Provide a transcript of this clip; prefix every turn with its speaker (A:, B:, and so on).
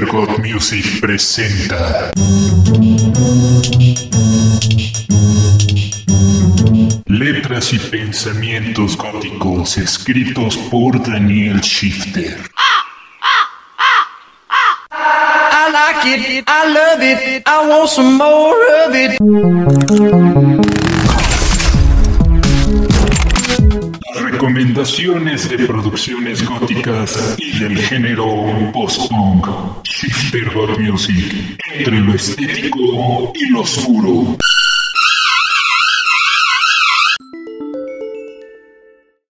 A: God Music presenta. Letras y pensamientos góticos escritos por Daniel Shifter.
B: I like it, I love it, I want some more of it.
A: Recomendaciones de producciones góticas y del género post-punk. Shifter Music. Entre lo estético y lo oscuro.